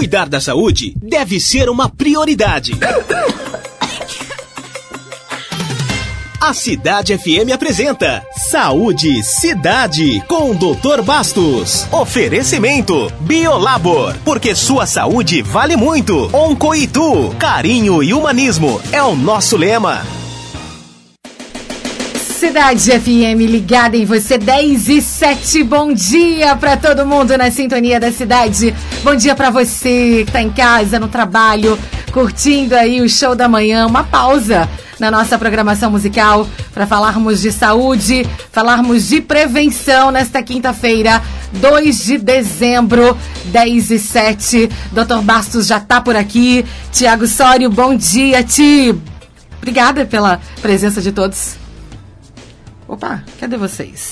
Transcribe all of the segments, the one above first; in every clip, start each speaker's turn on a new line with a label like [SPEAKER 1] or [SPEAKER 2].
[SPEAKER 1] Cuidar da saúde deve ser uma prioridade. A Cidade FM apresenta Saúde Cidade com o Dr. Bastos. Oferecimento Biolabor, porque sua saúde vale muito. Oncoitu, carinho e humanismo é o nosso lema.
[SPEAKER 2] Cidade FM ligada em você 10 e 7. Bom dia para todo mundo na sintonia da cidade. Bom dia para você que tá em casa, no trabalho, curtindo aí o show da manhã, uma pausa na nossa programação musical para falarmos de saúde, falarmos de prevenção nesta quinta-feira, 2 de dezembro, 10 e 7. Dr. Bastos já tá por aqui. Tiago Sório, bom dia, Ti. Obrigada pela presença de todos. Opa, cadê vocês?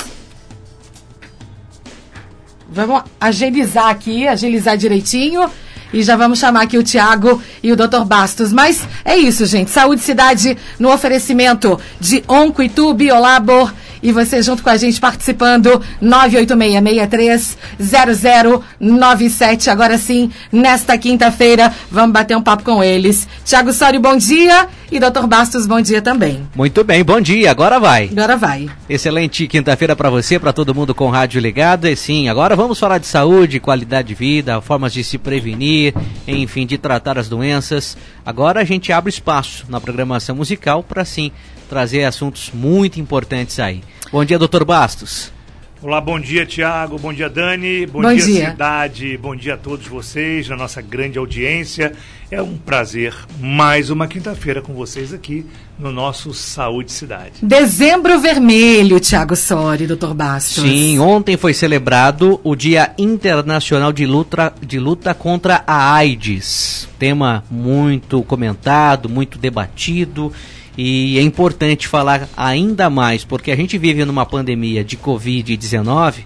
[SPEAKER 2] Vamos agilizar aqui, agilizar direitinho. E já vamos chamar aqui o Tiago e o Dr. Bastos. Mas é isso, gente. Saúde Cidade no oferecimento de Onco e Tu, Biolabor e você junto com a gente participando 986-630097. Agora sim, nesta quinta-feira, vamos bater um papo com eles. Tiago Sório, bom dia. E Dr. Bastos, bom dia também.
[SPEAKER 3] Muito bem, bom dia. Agora vai.
[SPEAKER 2] Agora vai.
[SPEAKER 3] Excelente quinta-feira para você, para todo mundo com rádio ligado. E sim, agora vamos falar de saúde, qualidade de vida, formas de se prevenir, enfim, de tratar as doenças. Agora a gente abre espaço na programação musical para sim trazer assuntos muito importantes aí. Bom dia, doutor Bastos.
[SPEAKER 4] Olá, bom dia, Tiago. Bom dia, Dani. Bom,
[SPEAKER 2] Bom
[SPEAKER 4] dia,
[SPEAKER 2] dia.
[SPEAKER 4] cidade. Bom dia a todos vocês, na nossa grande audiência. É um prazer mais uma quinta-feira com vocês aqui no nosso Saúde Cidade.
[SPEAKER 2] Dezembro Vermelho, Tiago Sori, Dr. Bastos.
[SPEAKER 3] Sim, ontem foi celebrado o Dia Internacional de Luta, de luta contra a AIDS. Tema muito comentado, muito debatido. E é importante falar ainda mais, porque a gente vive numa pandemia de Covid-19,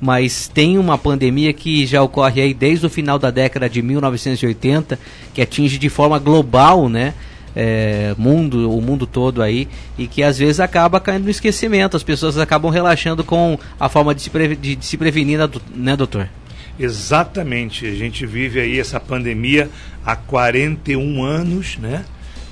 [SPEAKER 3] mas tem uma pandemia que já ocorre aí desde o final da década de 1980, que atinge de forma global, né? É, mundo, o mundo todo aí, e que às vezes acaba caindo no esquecimento, as pessoas acabam relaxando com a forma de se, de- de se prevenir, né, né, doutor?
[SPEAKER 4] Exatamente. A gente vive aí essa pandemia há 41 anos, né?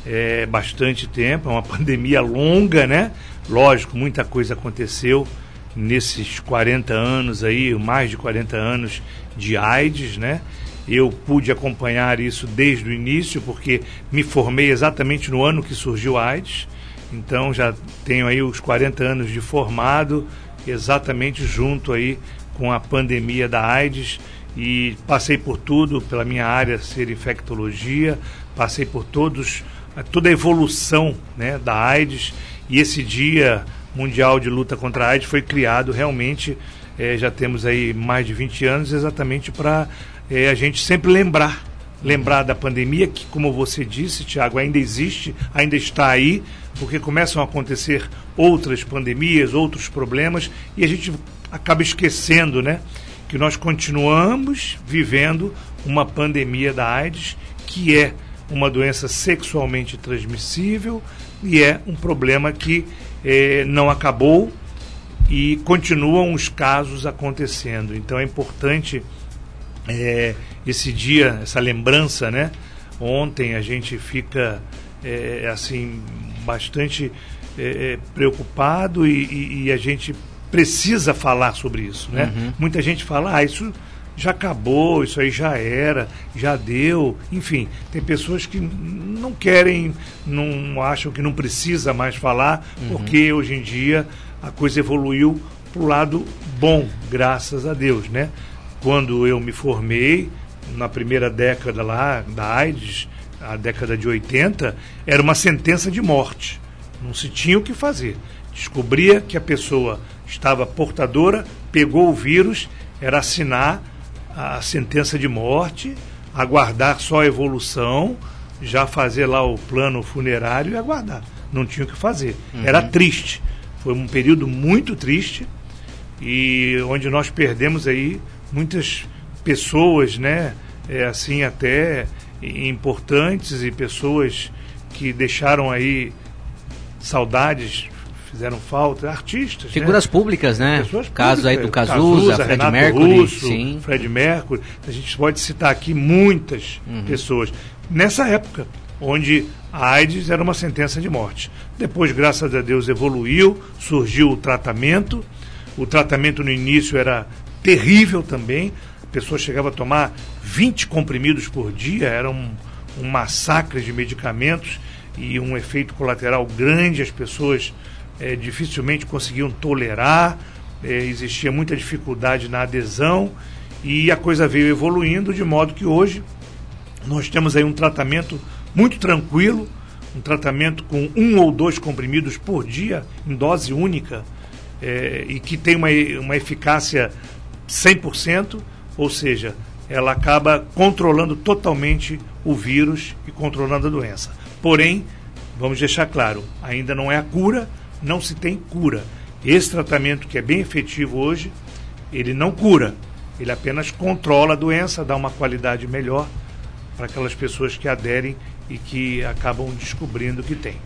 [SPEAKER 4] É bastante tempo, é uma pandemia longa, né? Lógico, muita coisa aconteceu nesses 40 anos aí, mais de 40 anos de AIDS, né? Eu pude acompanhar isso desde o início, porque me formei exatamente no ano que surgiu a AIDS. Então já tenho aí os 40 anos de formado, exatamente junto aí com a pandemia da AIDS e passei por tudo pela minha área ser infectologia, passei por todos toda a evolução, né, da AIDS e esse dia mundial de luta contra a AIDS foi criado realmente eh, já temos aí mais de 20 anos exatamente para a gente sempre lembrar lembrar da pandemia, que, como você disse, Tiago, ainda existe, ainda está aí, porque começam a acontecer outras pandemias, outros problemas, e a gente acaba esquecendo, né? Que nós continuamos vivendo uma pandemia da AIDS, que é uma doença sexualmente transmissível e é um problema que eh, não acabou e continuam os casos acontecendo. Então é importante é, esse dia, essa lembrança, né? Ontem a gente fica é, assim bastante é, preocupado e, e, e, a gente precisa falar sobre isso, né?
[SPEAKER 3] Uhum.
[SPEAKER 4] Muita gente fala, ah, isso já acabou, isso aí já era, já deu, enfim, tem pessoas que não querem, não acham que não precisa mais falar,
[SPEAKER 3] Uhum.
[SPEAKER 4] porque hoje em dia a coisa evoluiu para o lado bom, graças a Deus, né? quando eu me formei, na primeira década lá da AIDS, a década de 80, era uma sentença de morte. Não se tinha o que fazer. Descobria que a pessoa estava portadora, pegou o vírus, era assinar a sentença de morte, aguardar só a evolução, já fazer lá o plano funerário e aguardar. Não tinha o que fazer.
[SPEAKER 3] Uhum.
[SPEAKER 4] Era triste. Foi um período muito triste e onde nós perdemos aí muitas pessoas, né, é, assim até importantes e pessoas que deixaram aí saudades, fizeram falta, artistas.
[SPEAKER 3] Figuras
[SPEAKER 4] né?
[SPEAKER 3] públicas, né?
[SPEAKER 4] Pessoas
[SPEAKER 3] Caso aí do
[SPEAKER 4] públicas,
[SPEAKER 3] Cazuza, Fred Mercury.
[SPEAKER 4] Russo,
[SPEAKER 3] sim.
[SPEAKER 4] Fred Mercury. A gente pode citar aqui muitas
[SPEAKER 3] Uhum.
[SPEAKER 4] pessoas. Nessa época, onde a AIDS era uma sentença de morte. Depois, graças a Deus, evoluiu, surgiu o tratamento. O tratamento no início era terrível também. A pessoa chegava a tomar 20 comprimidos por dia, era um, um massacre de medicamentos e um efeito colateral grande. As pessoas eh, dificilmente conseguiam tolerar, eh, existia muita dificuldade na adesão e a coisa veio evoluindo de modo que hoje nós temos aí um tratamento muito tranquilo, um tratamento com um ou dois comprimidos por dia, em dose única, eh, e que tem uma, uma eficácia 100%, ou seja, ela acaba controlando totalmente o vírus e controlando a doença. Porém, vamos deixar claro, ainda não é a cura, não se tem cura. Esse tratamento que é bem efetivo hoje, ele não cura, ele apenas controla a doença, dá uma qualidade melhor para aquelas pessoas que aderem e que acabam descobrindo que tem.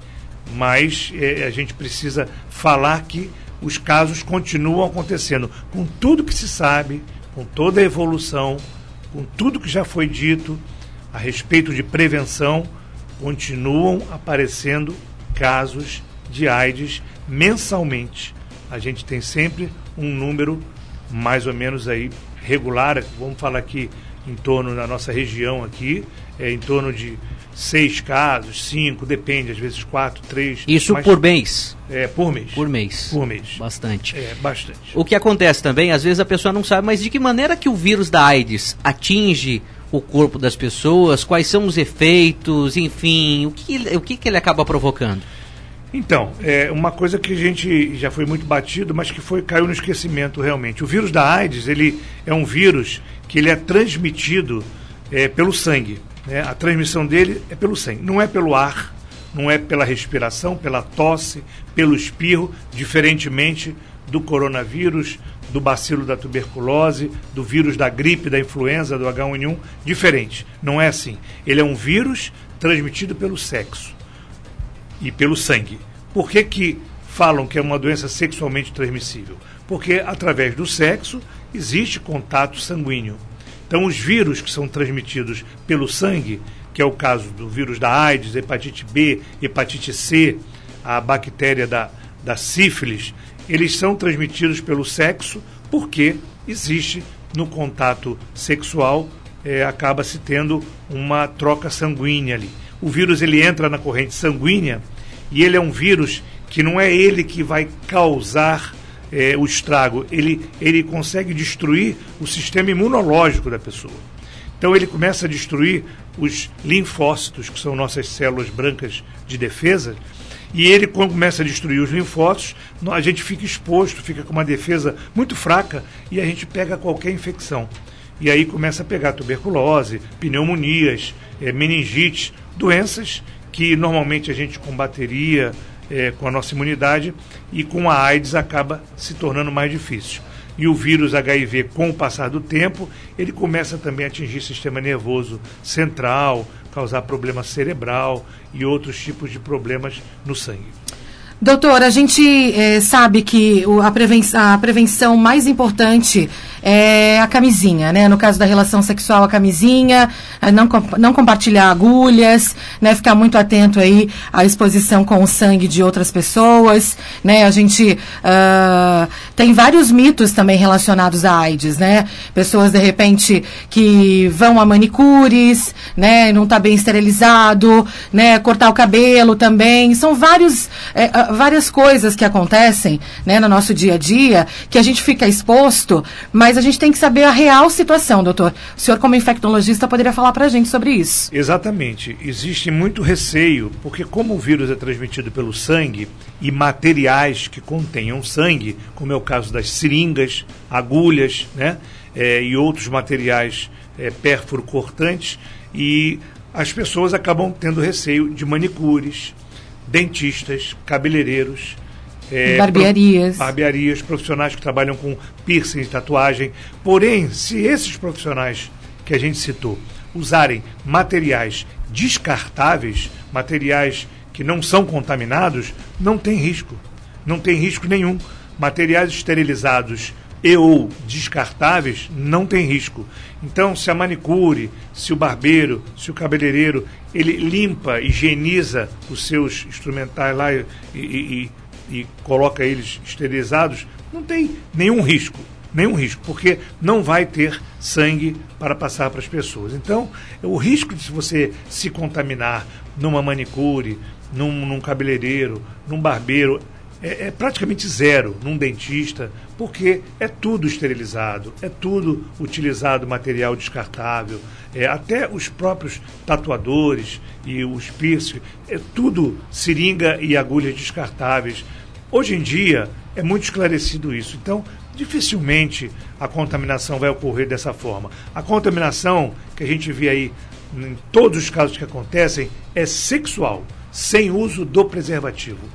[SPEAKER 4] Mas eh, a gente precisa falar que os casos continuam acontecendo com tudo que se sabe, com toda a evolução, com tudo que já foi dito a respeito de prevenção, continuam aparecendo casos de AIDS mensalmente. A gente tem sempre um número mais ou menos aí regular, vamos falar aqui em torno da nossa região aqui, é em torno de seis casos, cinco, depende, às vezes quatro, três.
[SPEAKER 3] Isso por mês.
[SPEAKER 4] É, por mês.
[SPEAKER 3] Por mês.
[SPEAKER 4] Por mês.
[SPEAKER 3] Bastante.
[SPEAKER 4] É, bastante.
[SPEAKER 3] O que acontece também, às vezes a pessoa não sabe, mas de que maneira que o vírus da AIDS atinge o corpo das pessoas, quais são os efeitos, enfim, o que, o que, que ele acaba provocando?
[SPEAKER 4] Então, é uma coisa que a gente já foi muito batido, mas que foi caiu no esquecimento realmente. O vírus da AIDS, ele é um vírus que ele é transmitido é, pelo sangue. né? A transmissão dele é pelo sangue, não é pelo ar, não é pela respiração, pela tosse, pelo espirro, diferentemente do coronavírus, do bacilo da tuberculose, do vírus da gripe, da influenza, do H1N1, diferente. Não é assim. Ele é um vírus transmitido pelo sexo e pelo sangue. Por que, que falam que é uma doença sexualmente transmissível? Porque através do sexo existe contato sanguíneo. Então, os vírus que são transmitidos pelo sangue, que é o caso do vírus da AIDS, hepatite B, hepatite C, a bactéria da, da sífilis, eles são transmitidos pelo sexo porque existe no contato sexual, eh, acaba se tendo uma troca sanguínea ali. O vírus ele entra na corrente sanguínea e ele é um vírus que não é ele que vai causar eh, o estrago, ele, ele consegue destruir o sistema imunológico da pessoa. Então ele começa a destruir os linfócitos, que são nossas células brancas de defesa, e ele, quando começa a destruir os linfócitos, a gente fica exposto, fica com uma defesa muito fraca e a gente pega qualquer infecção. E aí começa a pegar tuberculose, pneumonias, eh, meningite, doenças que normalmente a gente combateria eh, com a nossa imunidade e com a AIDS acaba se tornando mais difícil. E o vírus HIV, com o passar do tempo, ele começa também a atingir o sistema nervoso central, causar problema cerebral e outros tipos de problemas no sangue.
[SPEAKER 2] Doutor, a gente eh, sabe que a, preven- a prevenção mais importante é a camisinha, né? No caso da relação sexual, a camisinha, eh, não, não compartilhar agulhas, né? Ficar muito atento aí à exposição com o sangue de outras pessoas, né? A gente ah, tem vários mitos também relacionados à AIDS, né? Pessoas, de repente, que vão a manicures, né? Não tá bem esterilizado, né? Cortar o cabelo também. São vários, eh, ah, várias coisas que acontecem, né? No nosso dia a dia, que a gente fica exposto, mas a gente tem que saber a real situação, doutor. O senhor, como infectologista, poderia falar pra gente sobre isso.
[SPEAKER 4] Exatamente. Existe muito receio, porque como o vírus é transmitido pelo sangue e materiais que contenham sangue, como é o caso das seringas, agulhas, né, eh, e outros materiais pérfuro cortantes, e as pessoas acabam tendo receio de manicures, dentistas, cabeleireiros, eh,
[SPEAKER 2] Barbearias.
[SPEAKER 4] pro- barbearias, profissionais que trabalham com piercing e tatuagem. Porém, se esses profissionais que a gente citou usarem materiais descartáveis, materiais que não são contaminados, não tem risco. não tem risco nenhum. Materiais esterilizados e ou descartáveis não tem risco. Então, se a manicure, se o barbeiro, se o cabeleireiro, ele limpa, higieniza os seus instrumentais lá e, e, e, e coloca eles esterilizados, não tem nenhum risco. Nenhum risco, porque não vai ter sangue para passar para as pessoas. Então, o risco de você se contaminar numa manicure, num, num cabeleireiro, num barbeiro, é, é, praticamente zero num dentista, porque é tudo esterilizado, é tudo utilizado material descartável, é, até os próprios tatuadores e os piercing, é tudo seringa e agulhas descartáveis. Hoje em dia é muito esclarecido isso, então dificilmente a contaminação vai ocorrer dessa forma. A contaminação que a gente vê aí em todos os casos que acontecem é sexual, sem uso do preservativo.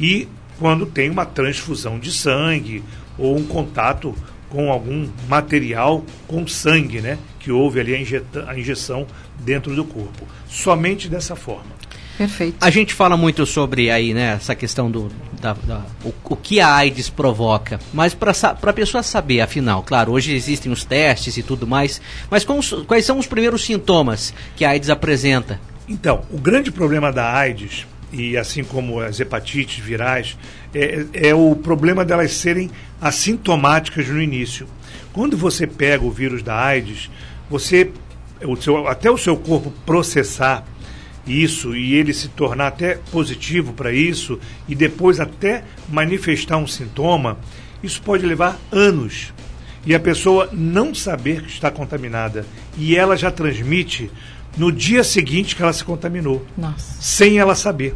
[SPEAKER 4] E quando tem uma transfusão de sangue ou um contato com algum material com sangue, né? Que houve ali a, a injeção dentro do corpo. Somente dessa forma.
[SPEAKER 3] Perfeito. A gente fala muito sobre aí, né, essa questão do da, da o, o, que a AIDS provoca, mas para a pessoa saber, afinal, claro, hoje existem os testes e tudo mais, mas com, quais são os primeiros sintomas que a AIDS apresenta?
[SPEAKER 4] Então, o grande problema da AIDS e assim como as hepatites virais, é, é o problema delas serem assintomáticas no início. Quando você pega o vírus da AIDS, você o seu, até o seu corpo processar isso e ele se tornar até positivo para isso e depois até manifestar um sintoma, isso pode levar anos. E a pessoa não saber que está contaminada e ela já transmite no dia seguinte que ela se contaminou, Nossa. sem ela saber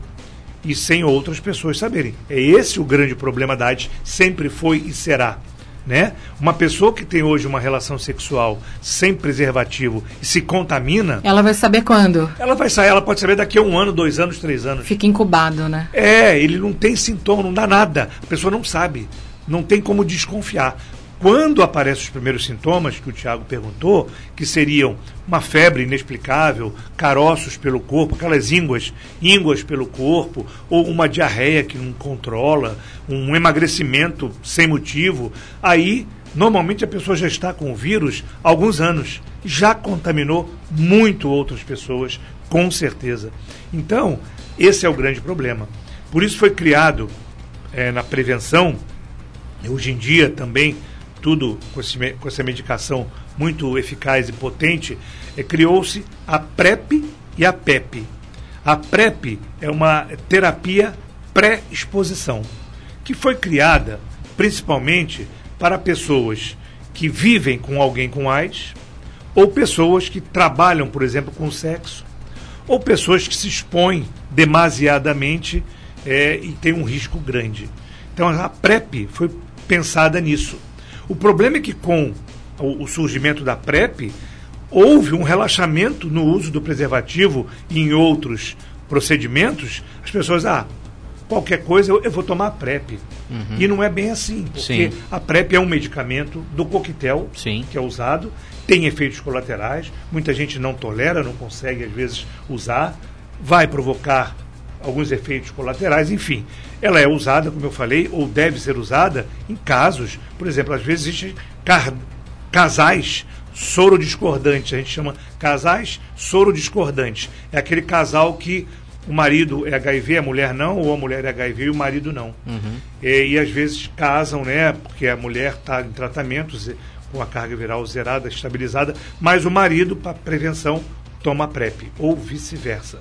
[SPEAKER 4] e sem outras pessoas saberem. É esse o grande problema da AIDS, sempre foi e será. Né? Uma pessoa que tem hoje uma relação sexual sem preservativo e se contamina.
[SPEAKER 2] Ela vai saber quando?
[SPEAKER 4] Ela vai sair, ela pode saber daqui a um ano, dois anos, três anos.
[SPEAKER 2] Fica incubado, né?
[SPEAKER 4] É, ele não tem sintoma, não dá nada. A pessoa não sabe. Não tem como desconfiar. Quando aparecem os primeiros sintomas que o Tiago perguntou, que seriam uma febre inexplicável, caroços pelo corpo, aquelas ínguas, ínguas pelo corpo, ou uma diarreia que não controla, um emagrecimento sem motivo, aí normalmente a pessoa já está com o vírus há alguns anos, já contaminou muito outras pessoas, com certeza. Então, esse é o grande problema. Por isso foi criado é, na prevenção, hoje em dia também tudo com, esse, com essa medicação muito eficaz e potente, é, criou-se a PrEP e a PEP. A PrEP é uma terapia pré-exposição, que foi criada principalmente para pessoas que vivem com alguém com AIDS, ou pessoas que trabalham, por exemplo, com sexo, ou pessoas que se expõem demasiadamente é, e têm um risco grande. Então a PrEP foi pensada nisso. O problema é que com o, surgimento da PrEP, houve um relaxamento no uso do preservativo e em outros procedimentos, as pessoas, ah, qualquer coisa eu, eu vou tomar a PrEP. Uhum. E não é bem assim, porque Sim. a PrEP é um medicamento do coquetel Sim. que é usado, tem efeitos colaterais, muita gente não tolera, não consegue às vezes usar, vai provocar alguns efeitos colaterais, enfim. Ela é usada, como eu falei, ou deve ser usada em casos, por exemplo, às vezes existem casais soro discordantes, a gente chama casais soro discordantes. É aquele casal que o marido é HIV, a mulher não, ou a mulher é HIV e o marido não. Uhum. E, e, às vezes casam, né? Porque a mulher está em tratamento com a carga viral zerada, estabilizada, mas o marido, para prevenção, toma PrEP, ou vice-versa.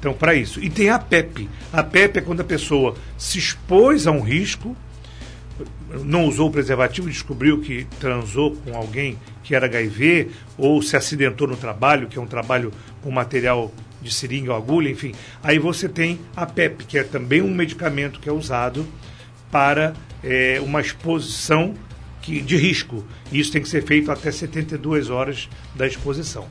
[SPEAKER 4] Então, para isso. E tem a PEP. A PEP é quando a pessoa se expôs a um risco, não usou o preservativo, descobriu que transou com alguém que era HIV, ou se acidentou no trabalho, que é um trabalho com material de seringa ou agulha, enfim. Aí você tem a PEP, que é também um medicamento que é usado para é, uma exposição que, de risco. Isso tem que ser feito até 72 horas da exposição.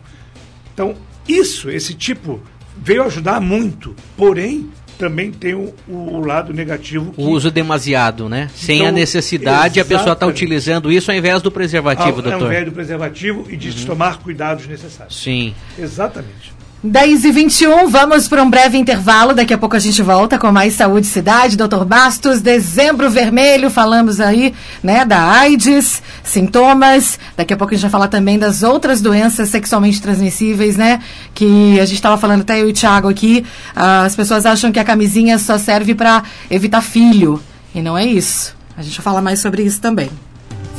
[SPEAKER 4] Então, isso, esse tipo veio ajudar muito, porém também tem o, o lado negativo.
[SPEAKER 3] Que... O uso demasiado, né? Sem então, a necessidade, a pessoa está utilizando isso ao invés do preservativo, ao, doutor.
[SPEAKER 4] Ao invés do preservativo e de uhum. tomar cuidados necessários.
[SPEAKER 3] Sim.
[SPEAKER 4] Exatamente.
[SPEAKER 2] 10 e 21 vamos para um breve intervalo. Daqui a pouco a gente volta com mais Saúde Cidade. Doutor Bastos, dezembro vermelho, falamos aí, né, da AIDS, sintomas. Daqui a pouco a gente vai falar também das outras doenças sexualmente transmissíveis, né? Que a gente estava falando até eu e o Thiago aqui. As pessoas acham que a camisinha só serve para evitar filho. E não é isso. A gente vai falar mais sobre isso também.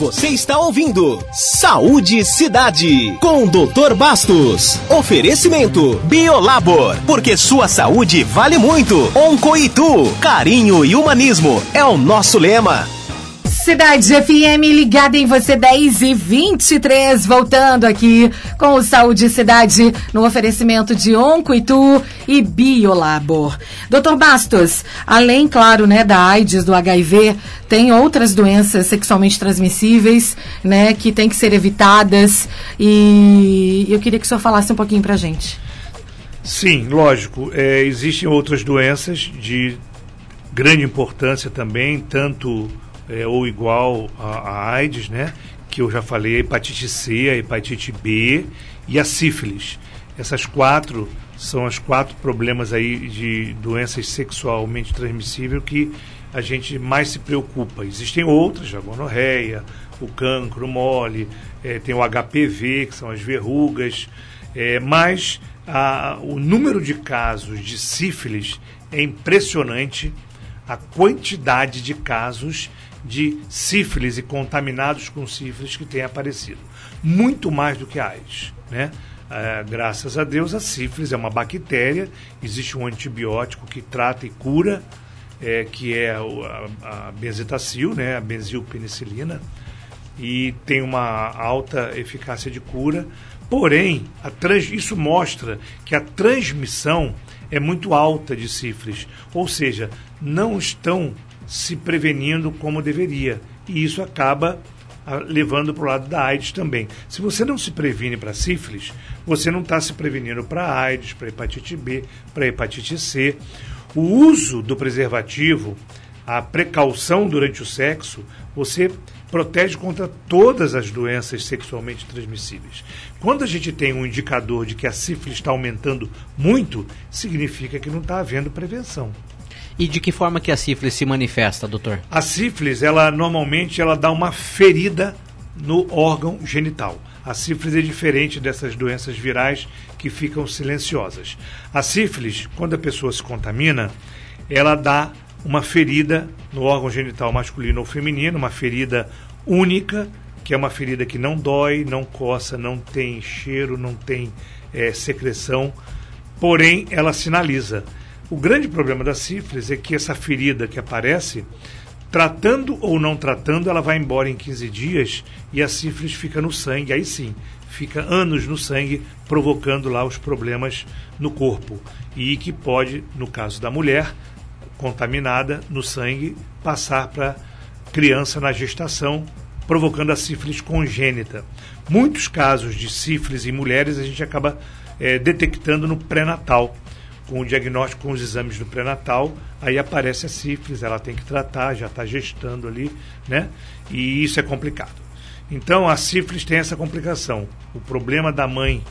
[SPEAKER 1] Você está ouvindo Saúde Cidade com Dr. Bastos. Oferecimento Biolabor, porque sua saúde vale muito. Oncoitu, carinho e humanismo é o nosso lema.
[SPEAKER 2] Cidade FM ligada em você 10 e 23, voltando aqui com o Saúde Cidade no oferecimento de Oncoitu e Biolabor. Doutor Bastos, além, claro, né, da AIDS, do HIV, tem outras doenças sexualmente transmissíveis, né, que tem que ser evitadas e eu queria que o senhor falasse um pouquinho pra gente.
[SPEAKER 4] Sim, lógico. É, existem outras doenças de grande importância também, tanto é, ou igual a, AIDS, né? Que eu já falei, a hepatite C, a hepatite B e a sífilis. Essas quatro são os quatro problemas aí de doenças sexualmente transmissíveis que a gente mais se preocupa. Existem outras, a gonorreia, o cancro mole, é, tem o HPV, que são as verrugas, é, mas a, o número de casos de sífilis é impressionante, a quantidade de casos de sífilis e contaminados com sífilis que tem aparecido. Muito mais do que a AIDS. Né? É, graças a Deus, a sífilis é uma bactéria, existe um antibiótico que trata e cura, é, que é a, a benzetacil, né? a benzilpenicilina, e tem uma alta eficácia de cura. Porém, trans, isso mostra que a transmissão é muito alta de sífilis, ou seja, não estão se prevenindo como deveria. E isso acaba ah, levando para o lado da AIDS também. Se você não se previne para sífilis, você não está se prevenindo para AIDS, para hepatite B, para hepatite C. O uso do preservativo, a precaução durante o sexo, você protege contra todas as doenças sexualmente transmissíveis. Quando a gente tem um indicador de que a sífilis está aumentando muito, significa que não está havendo prevenção.
[SPEAKER 3] E de que forma que a sífilis se manifesta, doutor?
[SPEAKER 4] A sífilis, ela normalmente ela dá uma ferida no órgão genital. A sífilis é diferente dessas doenças virais que ficam silenciosas. A sífilis, quando a pessoa se contamina, ela dá uma ferida no órgão genital masculino ou feminino, uma ferida única, que é uma ferida que não dói, não coça, não tem cheiro, não tem é, secreção, porém ela sinaliza. O grande problema da sífilis é que essa ferida que aparece, tratando ou não tratando, ela vai embora em 15 dias e a sífilis fica no sangue. Aí sim, fica anos no sangue, provocando lá os problemas no corpo. E que pode, no caso da mulher contaminada no sangue, passar para criança na gestação, provocando a sífilis congênita. Muitos casos de sífilis em mulheres a gente acaba é, detectando no pré-natal com o diagnóstico com os exames do pré-natal, aí aparece a sífilis, ela tem que tratar, já está gestando ali, né? E isso é complicado. Então a sífilis tem essa complicação. O problema da mãe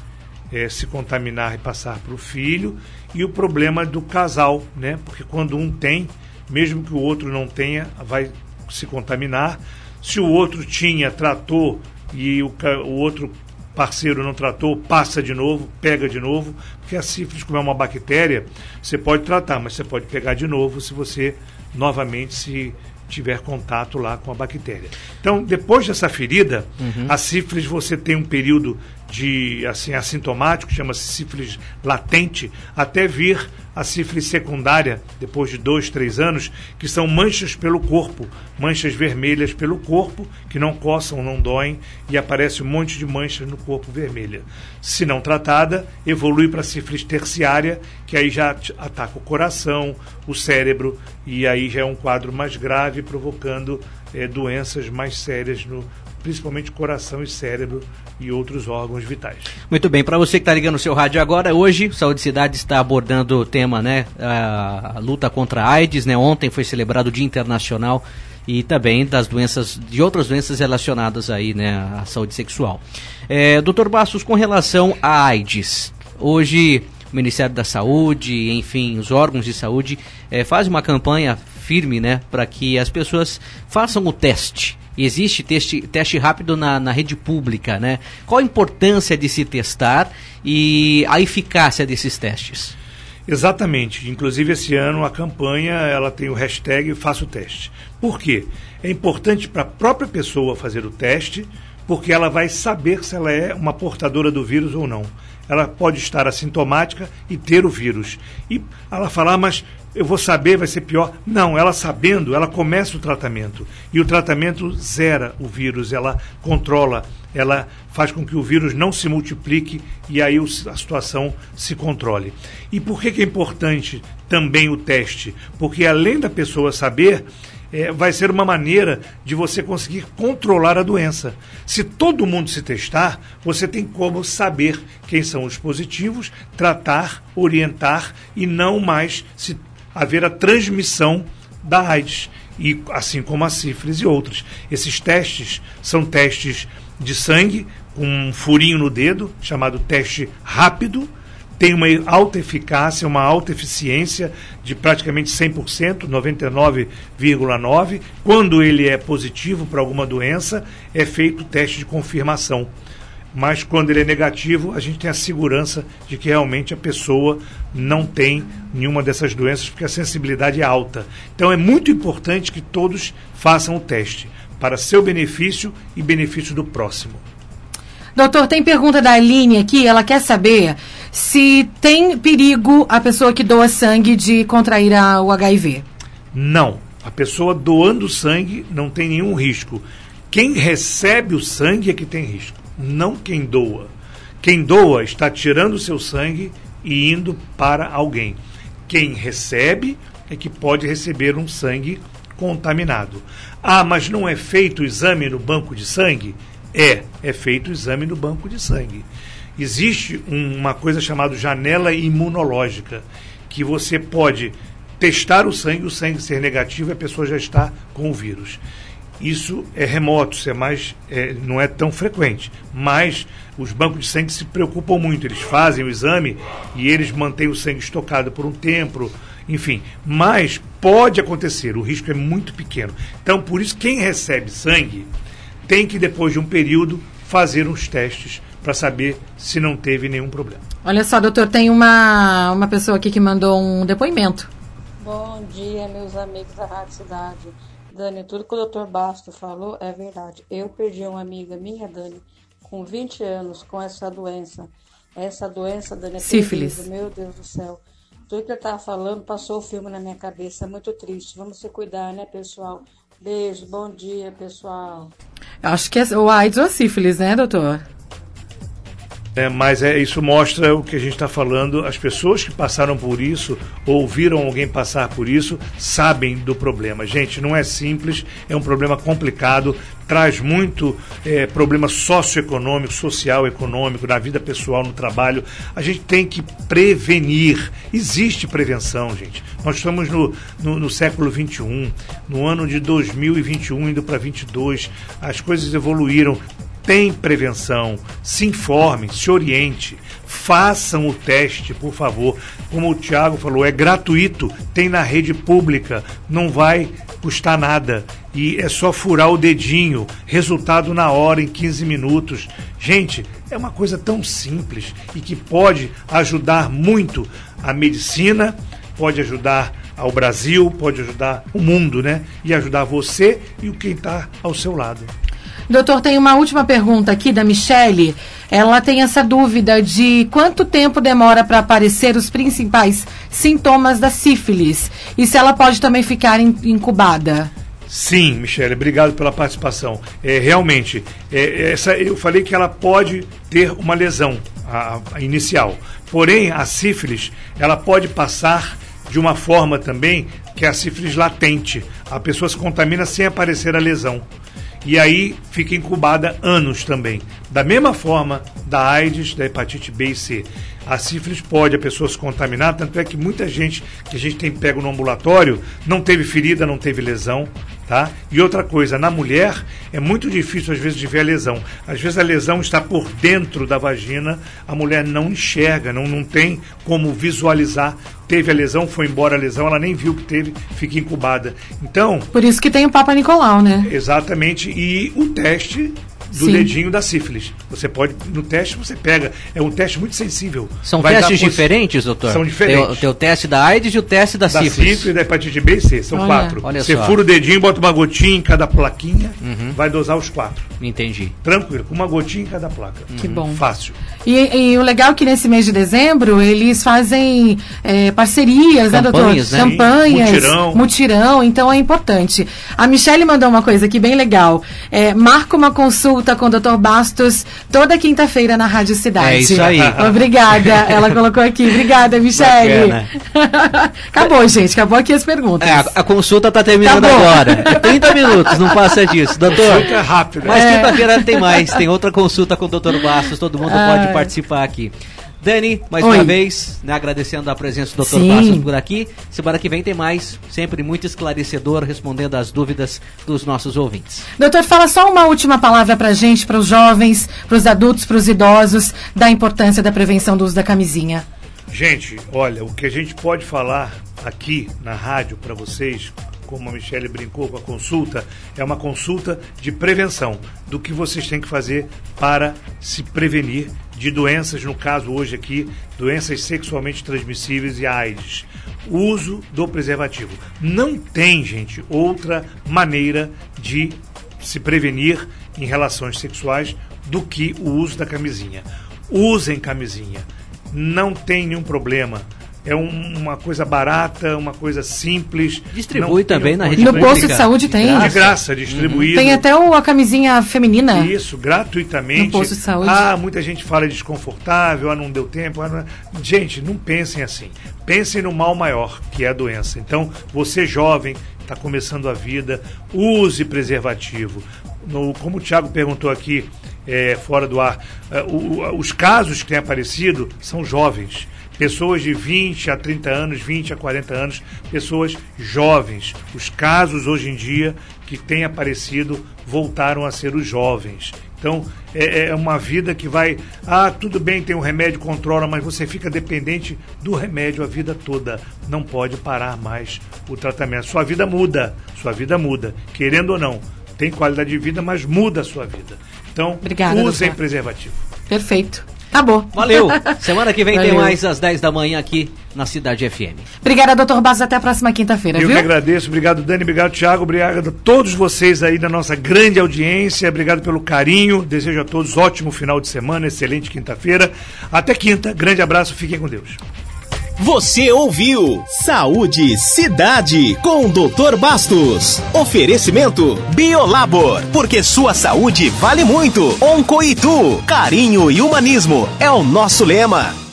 [SPEAKER 4] é, se contaminar e passar para o filho, e o problema do casal, né? Porque quando um tem, mesmo que o outro não tenha, vai se contaminar. Se o outro tinha, tratou e o, o outro parceiro não tratou, passa de novo, pega de novo, porque a sífilis, como é uma bactéria, você pode tratar, mas você pode pegar de novo se você novamente se tiver contato lá com a bactéria. Então, depois dessa ferida, uhum. a sífilis você tem um período de assim assintomático, chama-se sífilis latente, até vir a sífilis secundária, depois de dois, três anos, que são manchas pelo corpo, manchas vermelhas pelo corpo, que não coçam, não doem, e aparece um monte de manchas no corpo vermelha. Se não tratada, evolui para a sífilis terciária, que aí já ataca o coração, o cérebro, e aí já é um quadro mais grave, provocando é, doenças mais sérias no, principalmente coração e cérebro e outros órgãos vitais.
[SPEAKER 3] Muito bem, para você que está ligando o seu rádio agora, hoje Saúde Cidade está abordando o tema, né, a luta contra a AIDS, né? Ontem foi celebrado o Dia Internacional e também das doenças, de outras doenças relacionadas aí, né, à saúde sexual. É, Doutor Bastos, com relação à AIDS, hoje o Ministério da Saúde, enfim, os órgãos de saúde é, fazem uma campanha firme, né, para que as pessoas façam o teste. Existe teste, teste rápido na, na rede pública, né? Qual a importância de se testar e a eficácia desses testes?
[SPEAKER 4] Exatamente. Inclusive esse ano a campanha ela tem o hashtag Faça o Teste. Por quê? É importante para a própria pessoa fazer o teste, porque ela vai saber se ela é uma portadora do vírus ou não. Ela pode estar assintomática e ter o vírus. E ela falar, ah, mas eu vou saber, vai ser pior. Não, ela sabendo, ela começa o tratamento. E o tratamento zera o vírus, ela controla, ela faz com que o vírus não se multiplique e aí a situação se controle. E por que, que é importante também o teste? Porque além da pessoa saber, é, vai ser uma maneira de você conseguir controlar a doença. Se todo mundo se testar, você tem como saber quem são os positivos, tratar, orientar e não mais se haver a transmissão da AIDS, e assim como a sífilis e outros. Esses testes são testes de sangue, com um furinho no dedo, chamado teste rápido, tem uma alta eficácia, uma alta eficiência de praticamente 100%, 99,9%. Quando ele é positivo para alguma doença, é feito o teste de confirmação. Mas quando ele é negativo, a gente tem a segurança de que realmente a pessoa não tem nenhuma dessas doenças, porque a sensibilidade é alta. Então é muito importante que todos façam o teste, para seu benefício e benefício do próximo.
[SPEAKER 2] Doutor, tem pergunta da Aline aqui, ela quer saber se tem perigo a pessoa que doa sangue de contrair a, o HIV.
[SPEAKER 4] Não. A pessoa doando sangue não tem nenhum risco. Quem recebe o sangue é que tem risco, não quem doa. Quem doa está tirando o seu sangue e indo para alguém. Quem recebe é que pode receber um sangue contaminado. Ah, mas não é feito o exame no banco de sangue? É, é feito o exame no banco de sangue. Existe um, uma coisa chamada janela imunológica, que você pode testar o sangue, o sangue ser negativo e a pessoa já está com o vírus. Isso é remoto, isso é mais, é, não é tão frequente. Mas os bancos de sangue se preocupam muito. Eles fazem o exame e eles mantêm o sangue estocado por um tempo, enfim. Mas pode acontecer, o risco é muito pequeno. Então, por isso, quem recebe sangue tem que, depois de um período, fazer uns testes para saber se não teve nenhum problema.
[SPEAKER 2] Olha só, doutor, tem uma, uma pessoa aqui que mandou um depoimento.
[SPEAKER 5] Bom dia, meus amigos da Rádio Cidade. Dani, tudo que o doutor Basto falou é verdade. Eu perdi uma amiga minha, Dani, com 20 anos, com essa doença. Essa doença, Dani, é
[SPEAKER 2] Sífilis.
[SPEAKER 5] Terrível, meu Deus do céu. Tudo que ele estava falando passou o filme na minha cabeça. É muito triste. Vamos se cuidar, né, pessoal? Beijo, bom dia, pessoal.
[SPEAKER 2] Acho que é o AIDS ou a sífilis, né, doutor?
[SPEAKER 4] É, mas é, isso mostra o que a gente está falando. As pessoas que passaram por isso, ou viram alguém passar por isso, sabem do problema. Gente, não é simples, é um problema complicado, traz muito é, problema socioeconômico, social, econômico, na vida pessoal, no trabalho. A gente tem que prevenir. Existe prevenção, gente. Nós estamos no, no, no século XXI, no ano de 2021, indo para 22. As coisas evoluíram tem prevenção, se informe, se oriente, façam o teste, por favor. Como o Tiago falou, é gratuito, tem na rede pública, não vai custar nada e é só furar o dedinho, resultado na hora, em 15 minutos. Gente, é uma coisa tão simples e que pode ajudar muito a medicina, pode ajudar ao Brasil, pode ajudar o mundo, né? E ajudar você e quem está ao seu lado.
[SPEAKER 2] Doutor, tem uma última pergunta aqui da Michele. Ela tem essa dúvida de quanto tempo demora para aparecer os principais sintomas da sífilis e se ela pode também ficar incubada.
[SPEAKER 4] Sim, Michele, obrigado pela participação. É, realmente, é, essa, eu falei que ela pode ter uma lesão a, a inicial. Porém, a sífilis, ela pode passar de uma forma também que é a sífilis latente. A pessoa se contamina sem aparecer a lesão e aí fica incubada anos também. Da mesma forma da AIDS, da hepatite B e C. A sífilis pode a pessoa se contaminar, tanto é que muita gente que a gente tem pego no ambulatório não teve ferida, não teve lesão, Tá? E outra coisa, na mulher é muito difícil às vezes de ver a lesão. Às vezes a lesão está por dentro da vagina, a mulher não enxerga, não, não tem como visualizar. Teve a lesão, foi embora a lesão, ela nem viu que teve, fica incubada. Então.
[SPEAKER 2] Por isso que tem o Papa Nicolau, né?
[SPEAKER 4] Exatamente. E o teste do
[SPEAKER 2] Sim.
[SPEAKER 4] dedinho da sífilis. Você pode, no teste você pega. É um teste muito sensível.
[SPEAKER 3] São
[SPEAKER 4] Vai
[SPEAKER 3] testes
[SPEAKER 4] dar
[SPEAKER 3] diferentes, doutor?
[SPEAKER 4] São diferentes.
[SPEAKER 3] Tem o, tem o teste da AIDS e o teste da,
[SPEAKER 4] Da
[SPEAKER 3] sífilis.
[SPEAKER 4] sífilis, da hepatite B e C. São
[SPEAKER 2] Olha.
[SPEAKER 4] quatro.
[SPEAKER 3] Olha
[SPEAKER 4] você
[SPEAKER 3] só.
[SPEAKER 4] fura o dedinho, bota uma gotinha em cada plaquinha,
[SPEAKER 3] Uhum.
[SPEAKER 4] vai dosar os quatro.
[SPEAKER 3] Entendi.
[SPEAKER 4] Tranquilo, com uma gotinha em cada placa.
[SPEAKER 2] Que bom.
[SPEAKER 4] Fácil.
[SPEAKER 2] E, e o legal é que nesse mês de dezembro eles fazem é, parcerias, né, doutor?
[SPEAKER 3] Campanhas, né?
[SPEAKER 2] Campanhas,
[SPEAKER 4] Mutirão.
[SPEAKER 2] mutirão, então é importante. A Michelle mandou uma coisa aqui bem legal. É, marca uma consulta com o doutor Bastos toda quinta-feira na Rádio Cidade.
[SPEAKER 3] É isso aí.
[SPEAKER 2] Obrigada. Ela colocou aqui. Obrigada, Michelle. acabou, gente. Acabou aqui as perguntas.
[SPEAKER 3] É, a, a consulta tá terminando
[SPEAKER 2] Acabou.
[SPEAKER 3] agora. É 30 minutos, não passa disso. Doutor,
[SPEAKER 4] Fica rápido.
[SPEAKER 3] mas
[SPEAKER 2] É.
[SPEAKER 3] quinta-feira tem mais. Tem outra consulta com o doutor Bastos. Todo mundo
[SPEAKER 2] Ai.
[SPEAKER 3] pode participar aqui. Dani, mais
[SPEAKER 2] Oi.
[SPEAKER 3] uma vez, né, agradecendo a presença do doutor
[SPEAKER 2] Sim.
[SPEAKER 3] Bastos por aqui. Semana que vem tem mais, sempre muito esclarecedor, respondendo às dúvidas dos nossos ouvintes.
[SPEAKER 2] Doutor, fala só uma última palavra pra gente, para os jovens, para os adultos, para os idosos, da importância da prevenção do uso da camisinha.
[SPEAKER 4] Gente, olha, o que a gente pode falar aqui na rádio para vocês, como a Michelle brincou com a consulta, é uma consulta de prevenção do que vocês têm que fazer para se prevenir de doenças, no caso hoje aqui, doenças sexualmente transmissíveis e AIDS. Uso do preservativo. Não tem, gente, outra maneira de se prevenir em relações sexuais do que o uso da camisinha. Usem camisinha. Não tem nenhum problema. É um- uma coisa barata, uma coisa simples.
[SPEAKER 3] Distribui
[SPEAKER 4] Não
[SPEAKER 3] também na rede
[SPEAKER 2] No
[SPEAKER 3] pública.
[SPEAKER 2] posto de saúde tem.
[SPEAKER 4] De graça, distribuído.
[SPEAKER 2] Tem até o, a camisinha feminina.
[SPEAKER 4] Isso, gratuitamente.
[SPEAKER 2] No posto de saúde.
[SPEAKER 4] Ah, muita gente fala desconfortável, ah, não deu tempo. ah, não- Gente, não pensem assim. Pensem no mal maior, que é a doença. Então, você jovem, está começando a vida, use preservativo. No- como o Tiago perguntou aqui, é, fora do ar, o- o- os casos que têm aparecido são jovens. Pessoas de 20 a 30 anos, 20 a 40 anos, pessoas jovens. Os casos hoje em dia que têm aparecido voltaram a ser os jovens. Então, é, é uma vida que vai. Ah, tudo bem, tem um remédio, controla, mas você fica dependente do remédio a vida toda. Não pode parar mais o tratamento. Sua vida muda. Sua vida muda. Querendo ou não. Tem qualidade de vida, mas muda a sua vida. Então,
[SPEAKER 2] Obrigada,
[SPEAKER 4] usem
[SPEAKER 2] doutor.
[SPEAKER 4] preservativo.
[SPEAKER 2] Perfeito. Acabou.
[SPEAKER 3] Valeu! Semana que vem tem
[SPEAKER 2] Valeu.
[SPEAKER 3] mais às 10 da manhã aqui na Cidade FM.
[SPEAKER 2] Obrigada, doutor Bastos. Até a próxima quinta-feira,
[SPEAKER 4] Eu
[SPEAKER 2] viu?
[SPEAKER 4] que agradeço, obrigado Dani, obrigado Thiago, obrigado a todos vocês aí da nossa grande audiência, obrigado pelo carinho, desejo a todos ótimo final de semana, excelente quinta-feira, até quinta, grande abraço, fiquem com Deus.
[SPEAKER 1] Você ouviu Saúde Cidade com o Dr. Bastos. Oferecimento Biolabor, porque sua saúde vale muito. Oncoitu, carinho e humanismo é o nosso lema.